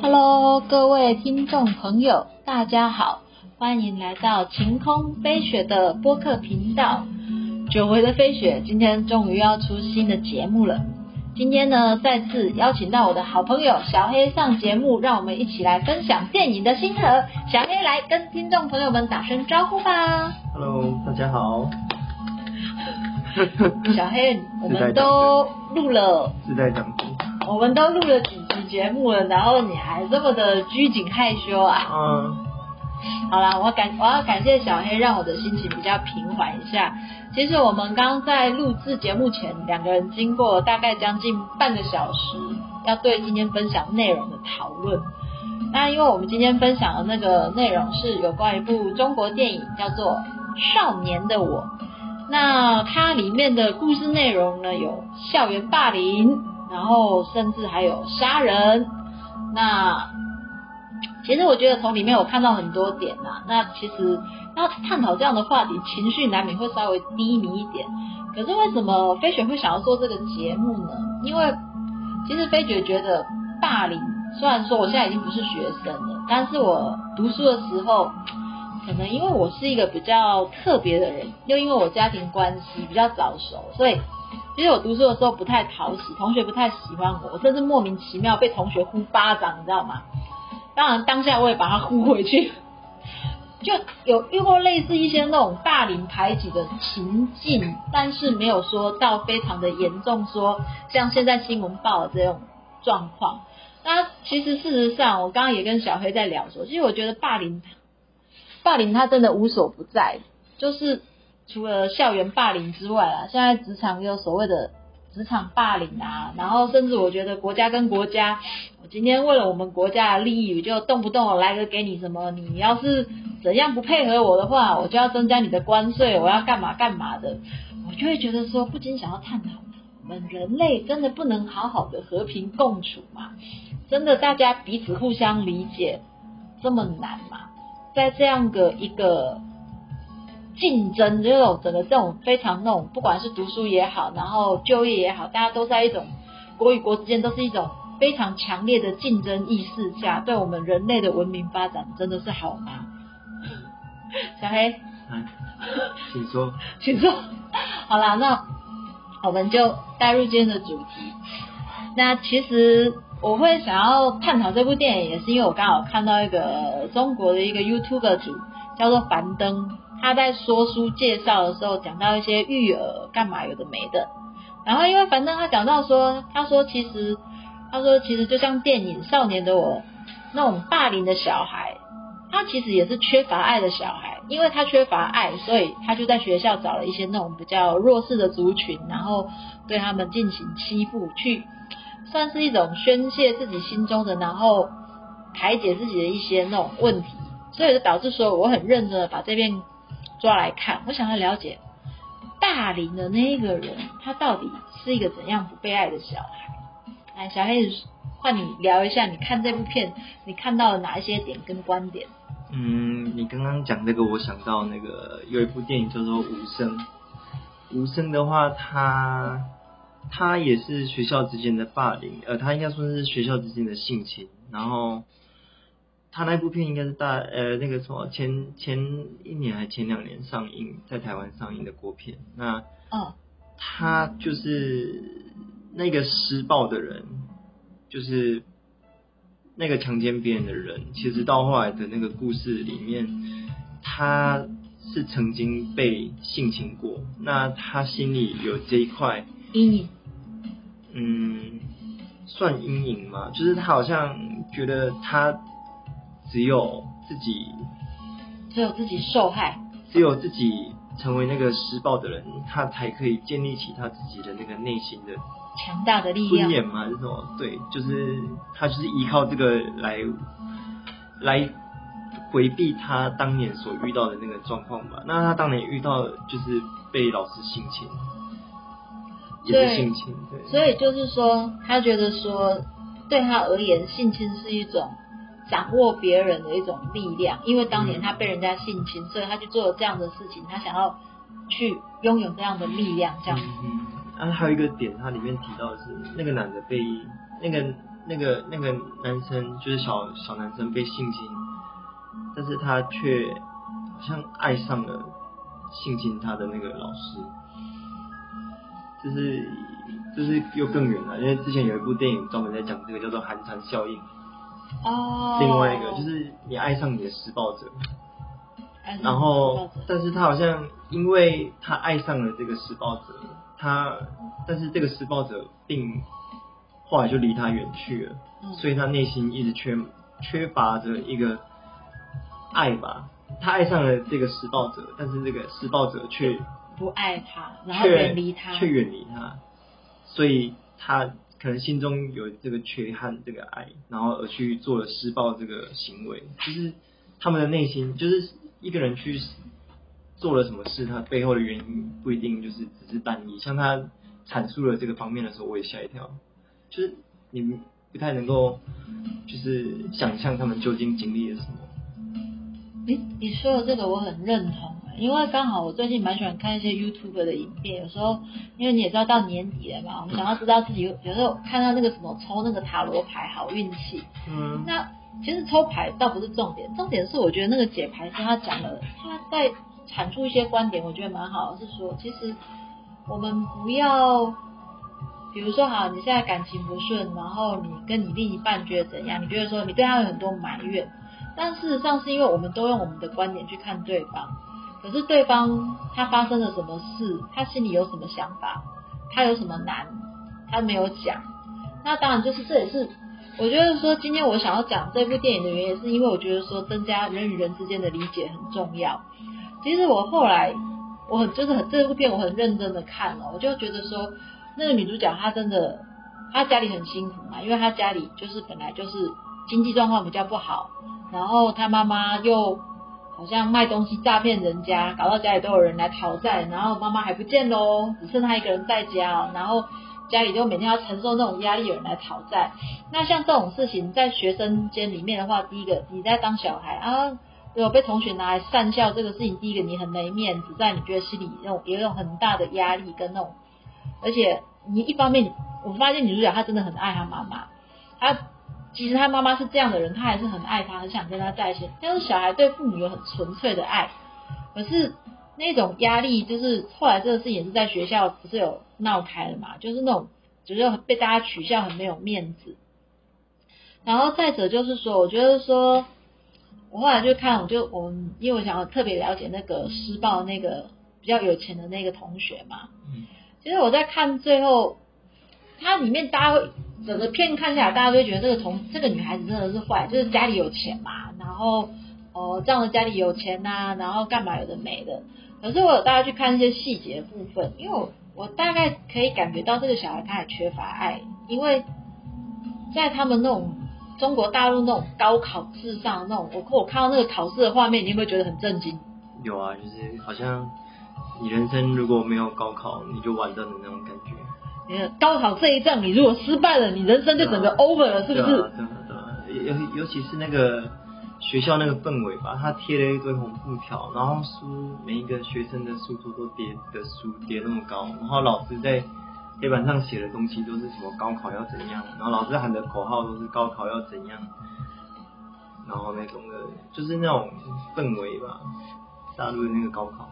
Hello，各位听众朋友，大家好，欢迎来到晴空飞雪的播客频道。久违的飞雪，今天终于要出新的节目了。今天呢，再次邀请到我的好朋友小黑上节目，让我们一起来分享电影的心得。小黑来跟听众朋友们打声招呼吧。Hello，大家好。小黑，我们都录了，是在讲什么？我们都录了几集节目了，然后你还这么的拘谨害羞啊？嗯，好啦，我感我要感谢小黑，让我的心情比较平缓一下。其实我们刚刚在录制节目前，两个人经过大概将近半个小时，要对今天分享内容的讨论。那因为我们今天分享的那个内容是有关一部中国电影，叫做《少年的我》。那它里面的故事内容呢，有校园霸凌，然后甚至还有杀人。那其实我觉得从里面我看到很多点呐、那其实要探讨这样的话题，情绪难免会稍微低迷一点。可是为什么飞雪会想要做这个节目呢？因为其实飞雪觉得霸凌，虽然说我现在已经不是学生了，但是我读书的时候，可能因为我是一个比较特别的人，又因为我家庭关系比较早熟，所以其实我读书的时候不太讨喜，同学不太喜欢我，我甚至莫名其妙被同学呼巴掌，你知道吗？当然当下我也把他呼回去，就有遇过类似一些那种霸凌排挤的情境，但是没有说到非常的严重，说像现在新闻报的这种状况。那其实事实上，我刚刚也跟小黑在聊说，其实我觉得霸凌，霸凌它真的无所不在，就是除了校园霸凌之外啊，现在职场有所谓的职场霸凌啊，然后甚至我觉得国家跟国家，我今天为了我们国家的利益，我就动不动我来个给你什么，你要是怎样不配合我的话，我就要增加你的关税，我要干嘛干嘛的，我就会觉得说，不禁想要探讨，我们人类真的不能好好的和平共处吗？真的大家彼此互相理解这么难吗？在这样的一个竞争这种整个这种非常那种，不管是读书也好，然后就业也好，大家都在一种国与国之间都是一种非常强烈的竞争意识下，对我们人类的文明发展真的是好吗？小黑，来，请说。请说。好啦，那我们就带入今天的主题。那其实我会想要探讨这部电影，也是因为我刚好看到一个中国的一个 YouTube 主叫做樊登，他在说书介绍的时候讲到一些育儿干嘛有的没的。然后因为樊登他讲到说，他说其实他说其实就像电影《少年的我》那种霸凌的小孩，他其实也是缺乏爱的小孩，因为他缺乏爱，所以他就在学校找了一些那种比较弱势的族群，然后对他们进行欺负，去算是一种宣泄自己心中的，然后排解自己的一些那种问题，所以就导致说我很认真的把这边抓来看，我想要了解霸凌的那一个人，他到底是一个怎样不被爱的小孩。来，小黑子，换你聊一下，你看这部片，你看到了哪一些点跟观点？嗯，你刚刚讲这个，我想到那个有一部电影叫做《无声》。无声的话，它它也是学校之间的霸凌，呃，他应该说是学校之间的性侵。然后，他那部片应该是大呃那个什么前前一年还前两年上映，在台湾上映的国片。那哦，他就是那个施暴的人，就是那个强奸别人的人，其实到后来的那个故事里面，他是曾经被性侵过，那他心里有这一块，阴影，嗯，算阴影嘛，就是他好像觉得他只有自己，只有自己受害，只有自己成为那个施暴的人，他才可以建立起他自己的那个内心的强大的力量，尊严嘛，还是什么？对，就是他就是依靠这个来来回避他当年所遇到的那个状况吧。那他当年遇到就是被老师性侵，也是性侵，对。所以就是说，他觉得说，对他而言，性侵是一种掌握别人的一种力量，因为当年他被人家性侵，所以他去做了这样的事情，他想要去拥有这样的力量，这样。嗯，啊，还有一个点，它里面提到的是那个男的被那个那个那个男生，就是小小男生被性侵，但是他却好像爱上了性侵他的那个老师，就是就是又更远了，因为之前有一部电影专门在讲这个，叫做寒蝉效应。哦。另外一个就是你爱上你的施暴者。然后但是他好像因为他爱上了这个施暴者，他但是这个施暴者并后来就离他远去了，嗯所以他内心一直缺缺乏着一个爱吧。他爱上了这个施暴者，但是这个施暴者却不爱他，然后远离他，却远离他，所以他可能心中有这个缺憾，这个爱，然后而去做了施暴这个行为，就是他们的内心，就是一个人去做了什么事，他背后的原因不一定就是只是单一。像他阐述了这个方面的时候，我也吓一跳，就是你不太能够就是想象他们究竟经历了什么。你你说的这个我很认同，因为刚好我最近蛮喜欢看一些 YouTube 的影片，有时候因为你也知道到年底了嘛，我们想要知道自己有有时候看到那个什么抽那个塔罗牌好运气，嗯。那其实抽牌倒不是重点，重点是我觉得那个解牌师他讲了，他在阐述一些观点，我觉得蛮好的，是说其实我们不要，比如说好，你现在感情不顺，然后你跟你另一半觉得怎样，你觉得说你对他有很多埋怨，但事实上是因为我们都用我们的观点去看对方，可是对方他发生了什么事，他心里有什么想法，他有什么难，他没有讲，那当然就是这也是我觉得说今天我想要讲这部电影的原因，是因为我觉得说增加人与人之间的理解很重要。其实我后来我很就是很这部片我很认真的看了，我就觉得说那个女主角她真的她家里很辛苦嘛，因为她家里就是本来就是经济状况比较不好，然后她妈妈又好像卖东西诈骗人家，搞到家里都有人来讨债，然后妈妈还不见喽，只剩她一个人在家，然后家里就每天要承受那种压力，有人来讨债。那像这种事情在学生间里面的话，第一个你在当小孩啊，如果被同学拿来讪笑这个事情，第一个你很没面子，在你觉得心里那种也有很大的压力跟那种，而且你一方面我发现女主角她真的很爱她妈妈，她其实他妈妈是这样的人，他还是很爱他，很想跟他在一起。但是小孩对父母有很纯粹的爱，可是那种压力就是后来这个事情也是在学校不是有闹开了嘛，就是那种就是被大家取笑很没有面子。然后再者就是说，我觉得说，我后来就看，我就我们因为我想要特别了解那个施暴那个比较有钱的那个同学嘛，嗯其实我在看最后，它里面大家会整个片看下来，大家都觉得这个同这个女孩子真的是坏，就是家里有钱嘛，然后哦这样的家里有钱呐、然后干嘛有的没的。可是我有大家去看一些细节部分，因为我我大概可以感觉到这个小孩他也缺乏爱，因为在他们那种中国大陆那种高考制上那种，我我看到那个考试的画面，你有没有觉得很震惊？有啊，就是好像你人生如果没有高考，你就完蛋的那种感觉。高考这一仗，你如果失败了，你人生就整个 over 了，是不是？对啊，对啊，对啊。尤尤其是那个学校那个氛围吧，他贴了一堆红布条，然后书每一个学生的书桌都叠的书叠那么高，然后老师在黑板上写的东西都是什么高考要怎样，然后老师喊的口号都是高考要怎样，然后那种的，就是那种氛围吧，大陆的那个高考。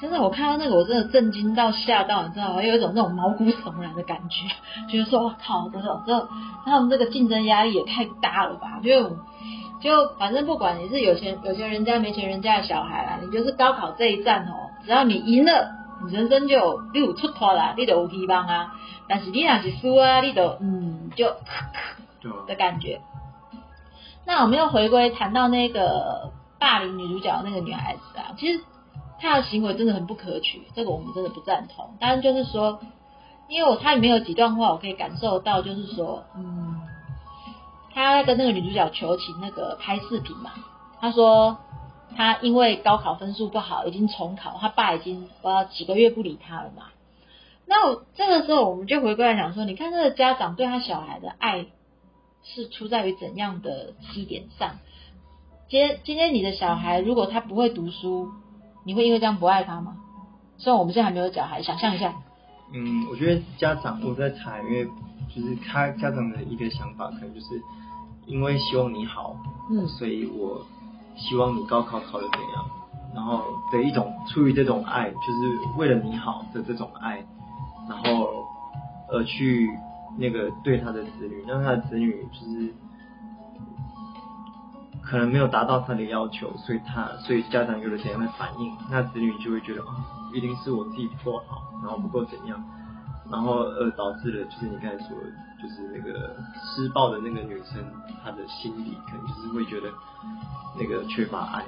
真的，我看到那个，我真的震惊到吓到，你知道吗？有一种那种毛骨悚然的感觉，觉得说，我靠，这种这他们这个竞争压力也太大了吧？就就反正不管你是有钱有钱人家没钱人家的小孩啦，你就是高考这一战哦，只要你赢了，你人生就你有出头啦，你就有希望啊。但是你若是输啊，你就嗯就对的感觉。那我们又回归谈到那个霸凌女主角那个女孩子啊，其实他的行为真的很不可取，这个我们真的不赞同。当然就是说，因为我他里面有几段话，我可以感受到，就是说，嗯，他跟那个女主角求情，那个拍视频嘛，他说他因为高考分数不好，已经重考，他爸已经不知道几个月不理他了嘛。那我这个时候，我们就回过来想说，你看这个家长对他小孩的爱是出在于怎样的基点上？今天今天你的小孩如果他不会读书，你会因为这样不爱他吗？虽然我们现在还没有小孩，想象一下，嗯，我觉得家长我在猜，因为就是他家长的一个想法，可能就是因为希望你好，嗯所以我希望你高考考得怎样，然后的一种出于这种爱，就是为了你好的这种爱，然后而去那个对他的子女，让他的子女就是可能没有达到他的要求，所以他所以家长有了怎样的反应，那子女就会觉得哦，一定是我自己不够好，然后不够怎样，然后而导致了就是你刚才说，就是那个施暴的那个女生，她的心理可能就是会觉得那个缺乏爱，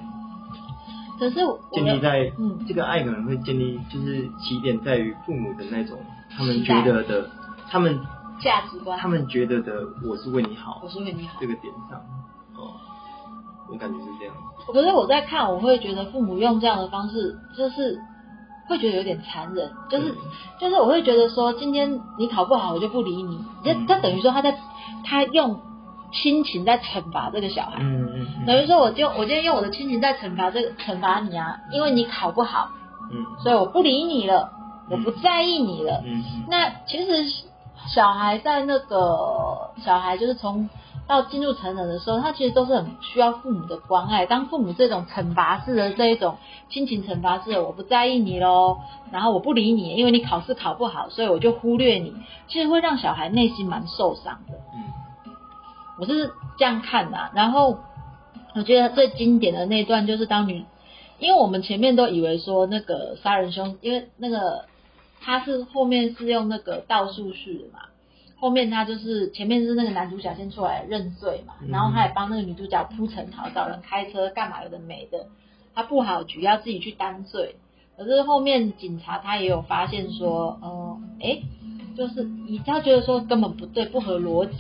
可是我建立在嗯这个爱可能会建立，就是起点在于父母的那种他们觉得的，他们价值观，他们觉得的我是为你好我是为你好。这。个点上，哦，我感觉是这样。可是我在看，我会觉得父母用这样的方式，就是会觉得有点残忍，就是就是我会觉得说，今天你考不好，我就不理你，这嗯。他等于说他在他用亲情在惩罚这个小孩，嗯嗯嗯。等于说我就我今天用我的亲情在惩罚这个惩罚你啊，因为你考不好，嗯。所以我不理你了，我不在意你了。嗯。那其实小孩在那个小孩就是从到进入成人的时候，他其实都是很需要父母的关爱。当父母这种惩罚式的这一种亲情惩罚式的，我不在意你喽，然后我不理你，因为你考试考不好，所以我就忽略你，其实会让小孩内心蛮受伤的。嗯我是这样看的、然后我觉得最经典的那段就是当女，因为我们前面都以为说那个杀人凶，因为那个他是后面是用那个倒数序的嘛，后面他就是前面是那个男主角先出来认罪嘛，嗯。然后他也帮那个女主角铺陈好，找人开车干嘛有的没的，他布好局要自己去担罪，可是后面警察他也有发现说，呃，诶，就是以他觉得说根本不对，不合逻辑，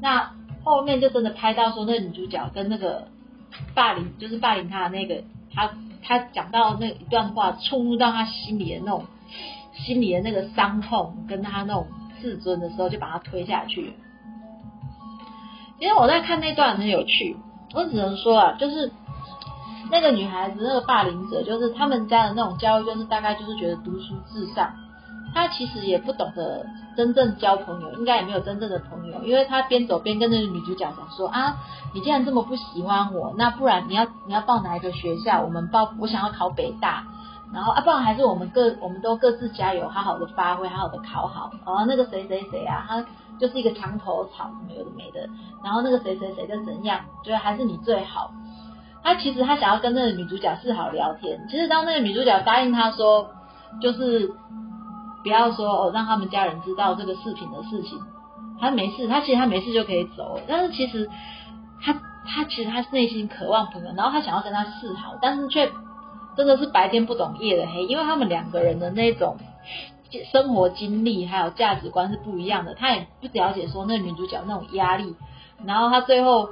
那后面就真的拍到说那个女主角跟那个霸凌，就是霸凌他的那个，他他讲到那一段话，触入到他心里的那种心里的那个伤痛，跟他那种自尊的时候，就把他推下去了。其实我在看那段很有趣，我只能说啊，就是那个女孩子那个霸凌者，就是他们家的那种教育，就是大概就是觉得读书至上，他其实也不懂得真正交朋友，应该也没有真正的朋友，因为他边走边跟那个女主角讲说啊，你既然这么不喜欢我，那不然你要你要报哪一个学校？我们报我想要考北大，然后啊，不然还是我们各我们都各自加油，好好的发挥，好好的考好。然后那个谁谁谁啊，他就是一个墙头草，什么有的没的。然后那个谁谁谁就怎样，觉得还是你最好。他其实他想要跟那个女主角示好聊天，其实当那个女主角答应他说，就是不要说哦让他们家人知道这个视频的事情，他没事，他其实他没事就可以走，但是其实他他其实他内心渴望朋友，然后他想要跟他示好，但是却真的是白天不懂夜的黑，因为他们两个人的那种生活经历还有价值观是不一样的，他也不了解说那女主角那种压力，然后他最后，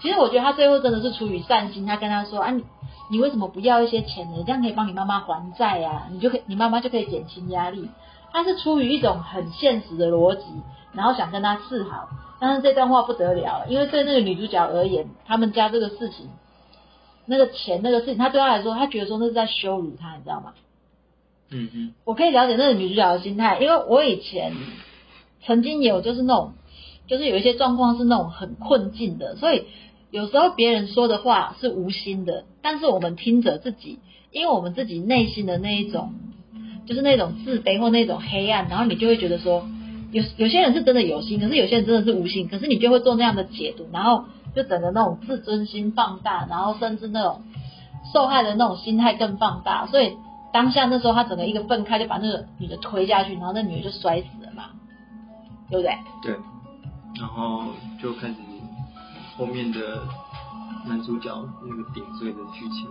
其实我觉得他最后真的是出于善心，他跟他说啊你你为什么不要一些钱呢？这样可以帮你妈妈还债呀、你就可以你妈妈就可以减轻压力。他是出于一种很现实的逻辑，然后想跟他示好，但是这段话不得了，因为对那个女主角而言，他们家这个事情，那个钱那个事情，他对他来说，他觉得说那是在羞辱他，你知道吗？嗯嗯我可以了解那个女主角的心态，因为我以前曾经有就是那种，就是有一些状况是那种很困境的，所以有时候别人说的话是无心的，但是我们听着自己，因为我们自己内心的那一种，就是那种自卑或那种黑暗，然后你就会觉得说，有有些人是真的有心，可是有些人真的是无心，可是你就会做那样的解读，然后就整个那种自尊心放大，然后甚至那种受害的那种心态更放大，所以当下那时候他整个一个愤慨就把那个女的推下去，然后那女的就摔死了嘛，对不对？对，然后就开始后面的男主角那个顶罪的剧情。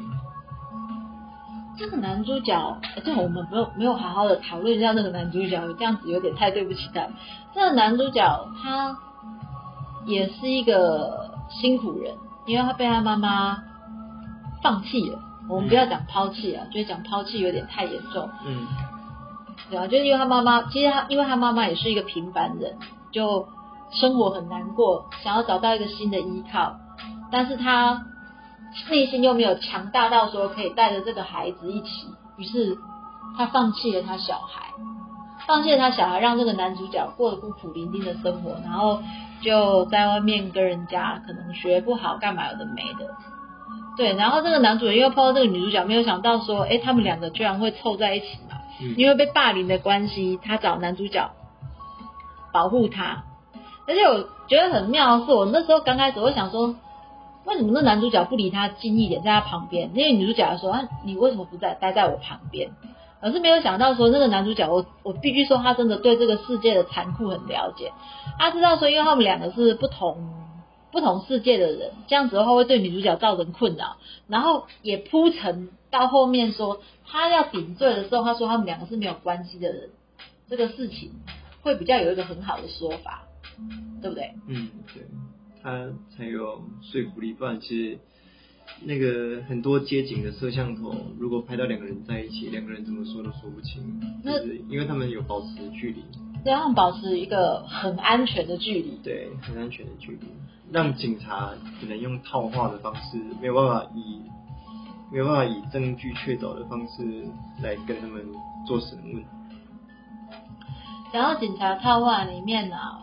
这个男主角，呃对我们没有没有好好的讨论一下那个男主角，这样子有点太对不起他。这个男主角他也是一个辛苦人，因为他被他妈妈放弃了。我们不要讲抛弃啊，就是讲抛弃有点太严重。嗯对啊，就是因为他妈妈，其实他因为他妈妈也是一个平凡人，就生活很难过，想要找到一个新的依靠，但是他内心又没有强大到说可以带着这个孩子一起，于是他放弃了他小孩，放弃了他小孩，让这个男主角过得孤苦伶仃的生活，然后就在外面跟人家可能学不好，干嘛有的没的。对，然后这个男主人又碰到这个女主角，没有想到说，哎，他们两个居然会凑在一起嘛。嗯因为被霸凌的关系，他找男主角保护他。而且我觉得很妙的是，我那时候刚开始我想说，为什么那男主角不离他近一点，在他旁边？因为女主角说，啊，你为什么不在待在我旁边？可是没有想到说，那个男主角，我我必须说，他真的对这个世界的残酷很了解。他知道说，因为他们两个是不同不同世界的人，这样子的话会对女主角造成困扰。然后也铺陈到后面说，他要顶罪的时候，他说他们两个是没有关系的人，这个事情会比较有一个很好的说法，对不对？嗯，对，他才有说服力。不然其实那个很多街景的摄像头，如果拍到两个人在一起，两个人怎么说都说不清，就那是因为他们有保持距离，对他们保持一个很安全的距离。对，很安全的距离，让警察只能用套话的方式，没有办法以没有办法以证据确凿的方式来跟他们做审问。然后警察套话里面啊，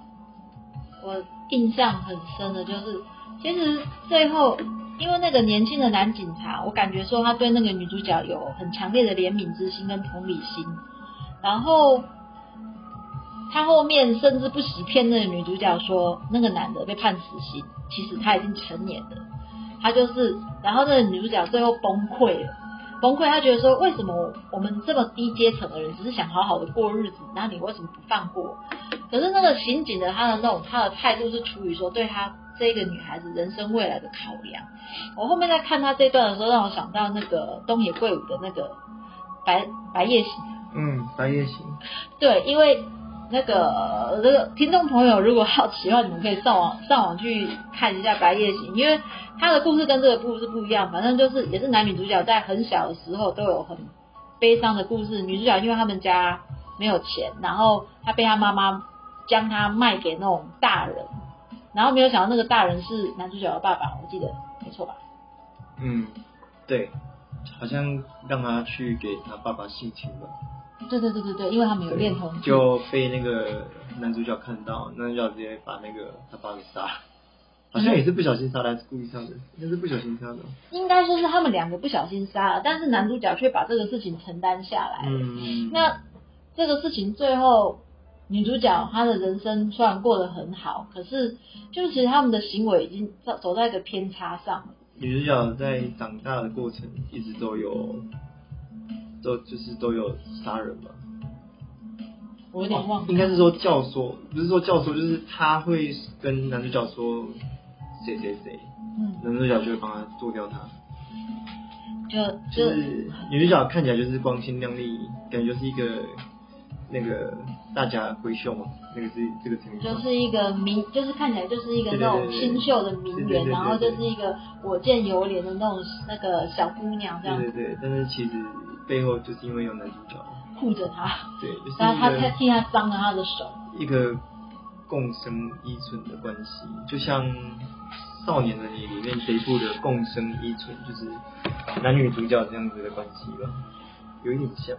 我印象很深的就是，其实最后因为那个年轻的男警察，我感觉说他对那个女主角有很强烈的怜悯之心跟同理心，然后他后面甚至不惜骗那个女主角说那个男的被判死刑，其实他已经成年了，他就是，然后那个女主角最后崩溃了。崩溃，他觉得说，为什么我们这么低阶层的人，只是想好好的过日子，那你为什么不放过？可是那个刑警的他的那种他的态度是出于说对他这个女孩子人生未来的考量。我后面在看她这段的时候，让我想到那个东野圭吾的那个白白夜行。嗯，白夜行，对，因为那个那个听众朋友如果好奇的话，你们可以上网上网去看一下《白夜行》，因为他的故事跟这个故事不一样，反正就是也是男女主角在很小的时候都有很悲伤的故事。女主角因为他们家没有钱，然后她被她妈妈将她卖给那种大人，然后没有想到那个大人是男主角的爸爸，我记得没错吧？嗯，对，好像让他去给他爸爸性侵吧。对对对对对，因为他们有恋童癖。就被那个男主角看到，男主角直接把那个他爸给杀了，好像也是不小心杀的，还是故意杀的？应该是不小心杀的。应该说是他们两个不小心杀了，但是男主角却把这个事情承担下来。嗯，那这个事情最后，女主角她的人生虽然过得很好，可是就是其实他们的行为已经走走在一个偏差上了。女主角在长大的过程一直都有，都就是都有杀人嘛。我有点忘了，应该是说教唆，不是说教唆，就是他会跟男主角说谁谁谁，嗯，男主角就会帮他做掉他。就就就是女主角看起来就是光鲜亮丽，感觉就是一个那个大家闺秀嘛，那个是这个成语。就是一个名，就是看起来就是一个那种清秀的名媛，然后就是一个我见犹怜的那种那个小姑娘这样对对对，但是其实背后就是因为有男主角，护着她，对，就是然后她一个她替她伤了她的手。一个共生依存的关系，就像《少年的你》里面这一部的共生依存，就是男女主角这样子的关系吧，有一点像。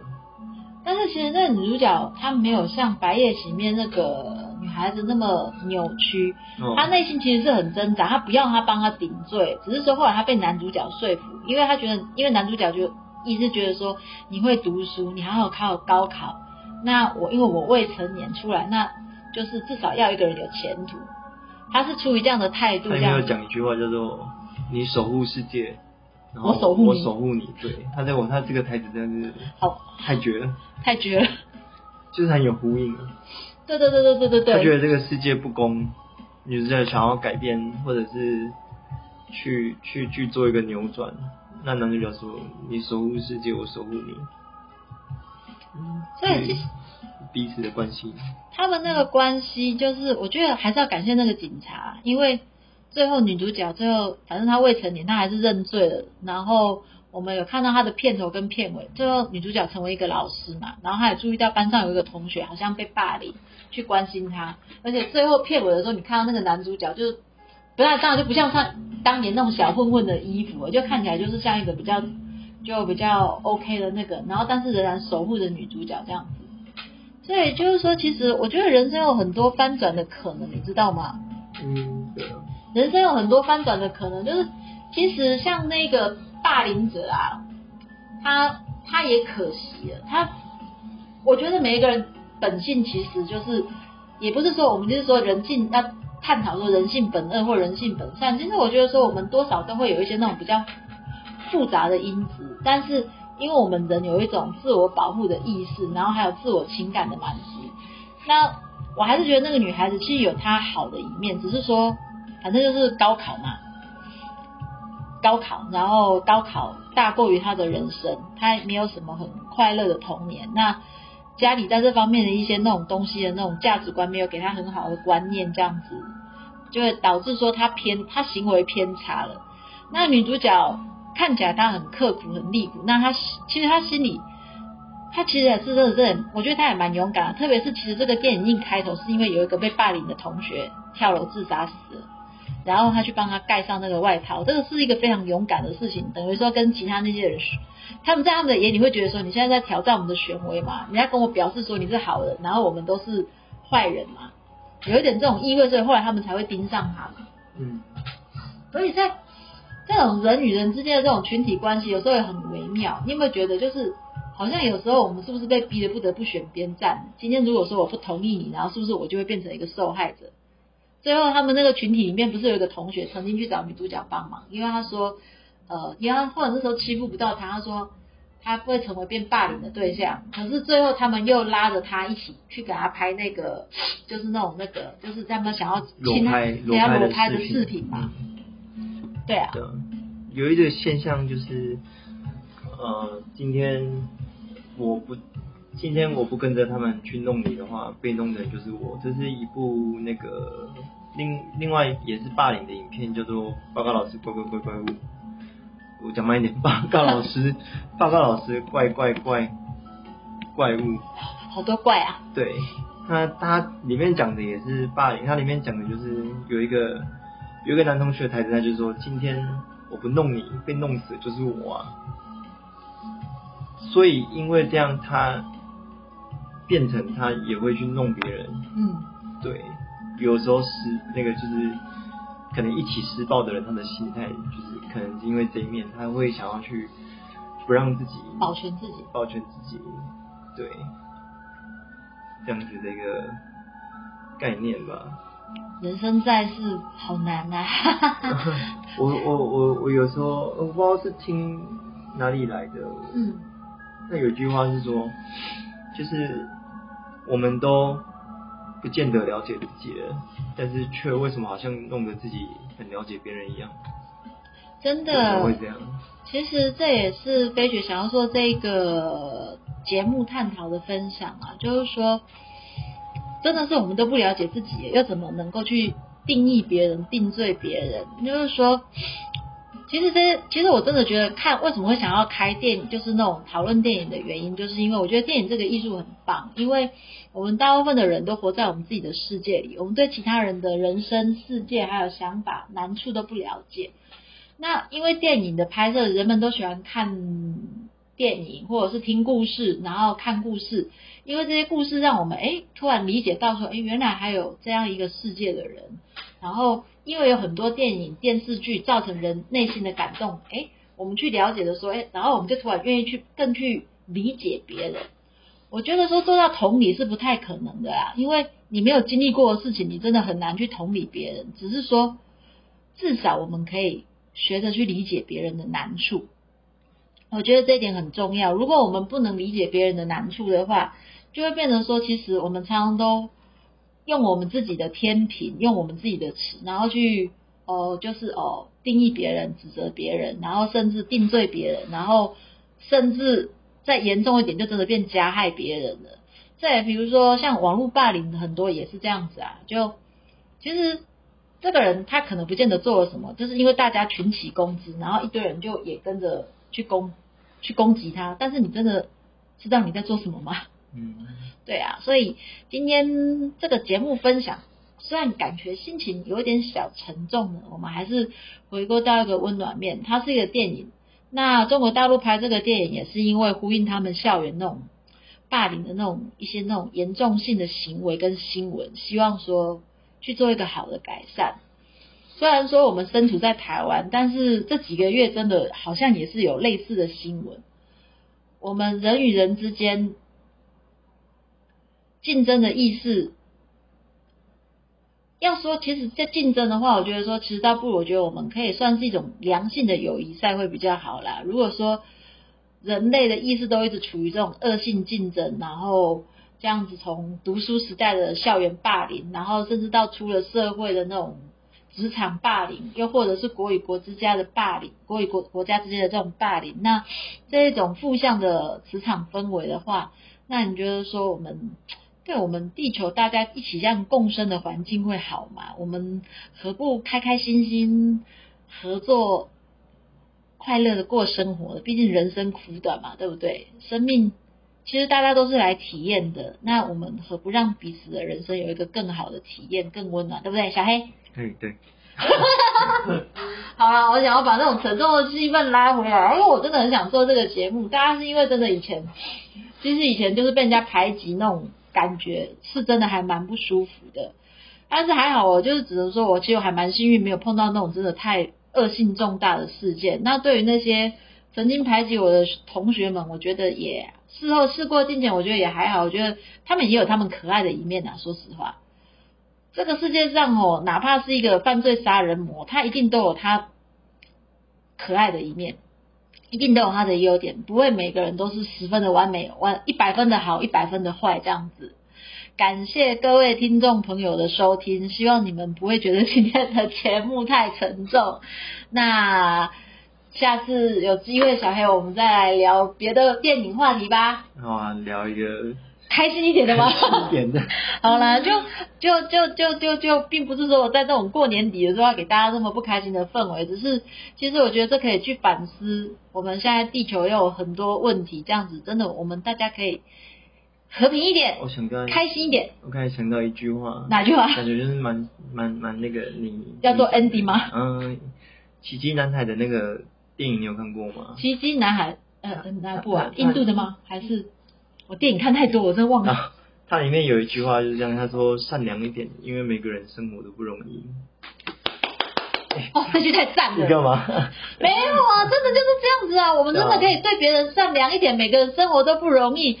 但是其实那个女主角她没有像《白夜行》里面那个女孩子那么扭曲，哦。她内心其实是很挣扎，她不要他帮她顶罪，只是说后来她被男主角说服，因为她觉得，因为男主角就一直觉得说你会读书，你还要考高考，那我因为我未成年出来，那就是至少要一个人有前途，她是出于这样的态度这样。讲一句话叫做“你守护世界”，然后我守护你我守护你。对，他在我他这个台词真的是好，太绝了，太绝了！就是很有呼应啊。对对对对对对他觉，得这个世界不公，女主角想要改变，或者是去去去做一个扭转。那男主角说：“你守护世界，我守护你。”嗯，所以彼此的关系，他们那个关系，就是我觉得还是要感谢那个警察，因为最后女主角最后反正她未成年，她还是认罪了。然后我们有看到她的片头跟片尾，最后女主角成为一个老师嘛，然后她也注意到班上有一个同学好像被霸凌，去关心她，而且最后片尾的时候，你看到那个男主角就是。不然当就不像他当年那种小混混的衣服，就看起来就是像一个比较就比较 OK 的那个，然后但是仍然守护着女主角这样子。所以就是说，其实我觉得人生有很多翻转的可能，你知道吗？嗯，对，人生有很多翻转的可能，就是其实像那个霸凌者啊，他他也可惜了，他我觉得每一个人本性其实就是，也不是说我们就是说人性要探讨说人性本恶或人性本善，其实我觉得说我们多少都会有一些那种比较复杂的因子，但是因为我们人有一种自我保护的意识，然后还有自我情感的满足，那我还是觉得那个女孩子其实有她好的一面，只是说反正就是高考嘛，高考，然后高考大过于他的人生，她没有什么很快乐的童年，那。家里在这方面的一些那种东西的那种价值观没有给他很好的观念，这样子就会导致说他偏他行为偏差了。那女主角看起来她很刻苦很厉苦，那她其实她心里她其实也是真的是很，我觉得她也蛮勇敢的。特别是其实这个电影一开头是因为有一个被霸凌的同学跳楼自杀死了，然后他去帮他盖上那个外套，这个是一个非常勇敢的事情，等于说跟其他那些人。他们在他们的眼里会觉得说，你现在在挑战我们的权威嘛？你在跟我表示说你是好人，然后我们都是坏人嘛？有一点这种意味，所以后来他们才会盯上他嘛。嗯，所以在这种人与人之间的这种群体关系，有时候也很微妙。你有没有觉得，就是好像有时候我们是不是被逼得不得不选边站？今天如果说我不同意你，然后是不是我就会变成一个受害者？最后他们那个群体里面不是有一个同学曾经去找女主角帮忙，因为他说。呃，因为他或者那时候欺负不到他，他说他会成为变霸凌的对象。可是最后他们又拉着他一起去给他拍那个，就是那种那个，就是他们想要亲他给他裸拍的视频嘛。对啊。有一个现象就是，呃，今天我不，今天我不跟着他们去弄你的话，被弄的就是我。这是一部那个另另外也是霸凌的影片，叫做《报告老师怪怪怪怪物》。我讲慢一点，报告老师，报告老师，怪怪怪怪物，好多怪啊！对，他他里面讲的也是霸凌，他里面讲的就是有一个有一个男同学的台词，他就说今天我不弄你，被弄死的就是我啊。所以因为这样，他变成他也会去弄别人。嗯，对，有时候是那个就是。可能一起施暴的人，他的心态就是可能是因为这一面，他会想要去不让自己保全自己，保全自己，对，这样子的一个概念吧。人生在世好难啊！我我我我有时候我不知道是听哪里来的，嗯，那有句话是说，就是我们都。不见得了解自己了，但是却为什么好像弄得自己很了解别人一样？真的会这样。其实这也是飞雪想要做这个节目探讨的分享啊，就是说，真的是我们都不了解自己，又怎么能够去定义别人、定罪别人？就是说，其实这其实我真的觉得看为什么会想要开电影，就是那种讨论电影的原因，就是因为我觉得电影这个艺术很棒，因为。我们大部分的人都活在我们自己的世界里，我们对其他人的人生世界还有想法难处都不了解。那因为电影的拍摄，人们都喜欢看电影或者是听故事，然后看故事，因为这些故事让我们哎突然理解到说，哎原来还有这样一个世界的人。然后因为有很多电影电视剧造成人内心的感动，哎我们去了解的说，哎然后我们就突然愿意去更去理解别人。我觉得说做到同理是不太可能的啦，因为你没有经历过的事情，你真的很难去同理别人。只是说，至少我们可以学着去理解别人的难处。我觉得这一点很重要。如果我们不能理解别人的难处的话，就会变成说，其实我们常常都用我们自己的天平，用我们自己的尺，然后去哦，就是哦定义别人、指责别人，然后甚至定罪别人，然后甚至。再严重一点，就真的变加害别人了。再比如说，像网络霸凌，很多也是这样子啊。就其实这个人他可能不见得做了什么，就是因为大家群起攻之，然后一堆人就也跟着去攻去攻击他。但是你真的知道你在做什么吗？嗯，对啊。所以今天这个节目分享，虽然感觉心情有点小沉重呢，我们还是回归到一个温暖面。它是一个电影。那中国大陆拍这个电影也是因为呼应他们校园那种霸凌的那种一些那种严重性的行为跟新闻，希望说去做一个好的改善。虽然说我们身处在台湾，但是这几个月真的好像也是有类似的新闻。我们人与人之间竞争的意识，要说其实，在竞争的话，我觉得说，其实倒不如我觉得我们可以算是一种良性的友谊赛会比较好啦。如果说人类的意识都一直处于这种恶性竞争，然后这样子从读书时代的校园霸凌，然后甚至到出了社会的那种。职场霸凌，又或者是国与国之间的霸凌，国与国国家之间的这种霸凌，那这一种负向的职场氛围的话，那你觉得说我们对我们地球大家一起这样共生的环境会好吗？我们何不开开心心合作，快乐的过生活？毕竟人生苦短嘛，对不对？生命其实大家都是来体验的，那我们何不让彼此的人生有一个更好的体验，更温暖，对不对？小黑。对对，好了，我想要把那种沉重的气氛拉回来，因为我真的很想做这个节目。大家是因为真的以前，其实以前就是被人家排挤那种感觉，是真的还蛮不舒服的。但是还好，我就是只能说我其实还蛮幸运，没有碰到那种真的太恶性重大的事件。那对于那些曾经排挤我的同学们，我觉得也事后事过境迁，我觉得也还好。我觉得他们也有他们可爱的一面啊，说实话。这个世界上哦，哪怕是一个犯罪杀人魔，他一定都有他可爱的一面，一定都有他的优点，不会每个人都是十分的完美，完一百分的好，一百分的坏这样子。感谢各位听众朋友的收听，希望你们不会觉得今天的节目太沉重。那下次有机会，小黑我们再来聊别的电影话题吧。好啊，聊一个。开心一点的吗？开心一点的。好啦，就就就就就就，并不是说我在这种过年底的时候要给大家这么不开心的氛围，只是其实我觉得这可以去反思，我们现在地球又有很多问题，这样子真的，我们大家可以和平一点，我想到开心一点。我刚才想到一句话，哪句话？感觉就是蛮蛮蛮那个你叫做 Andy 吗？嗯，奇迹男孩的那个电影你有看过吗？奇迹男孩，呃，哪部啊？印度的吗？还是？我电影看太多，我真的忘了。它里面有一句话就是这样，他说：“善良一点，因为每个人生活都不容易。”哦，这句太赞了。你干嘛？没有啊，真的就是这样子啊。我们真的可以对别人善良一点，每个人生活都不容易。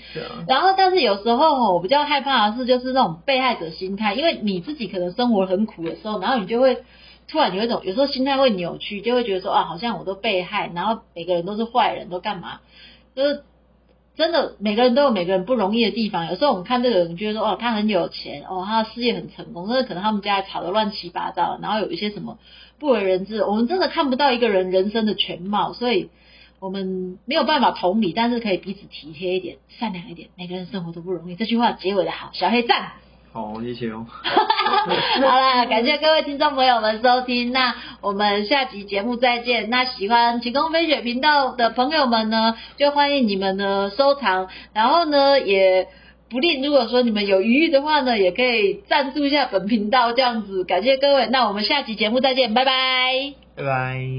然后，但是有时候我比较害怕的是，就是那种被害者心态，因为你自己可能生活很苦的时候，然后你就会突然有一种，有时候心态会扭曲，就会觉得说啊，好像我都被害，然后每个人都是坏人，都干嘛？就是。真的，每个人都有每个人不容易的地方。有时候我们看这个人，觉得说哦，他很有钱，哦，他的事业很成功，但是可能他们家吵得乱七八糟，然后有一些什么不为人知。我们真的看不到一个人人生的全貌，所以我们没有办法同理，但是可以彼此体贴一点，善良一点。每个人生活都不容易。这句话结尾的好，小黑赞。好，谢谢哦。好啦，感谢各位听众朋友们收听，那我们下集节目再见。那喜欢晴空飞雪频道的朋友们呢，就欢迎你们呢收藏，然后呢也不吝，如果说你们有余裕的话呢，也可以赞助一下本频道这样子。感谢各位，那我们下集节目再见，拜拜。拜拜。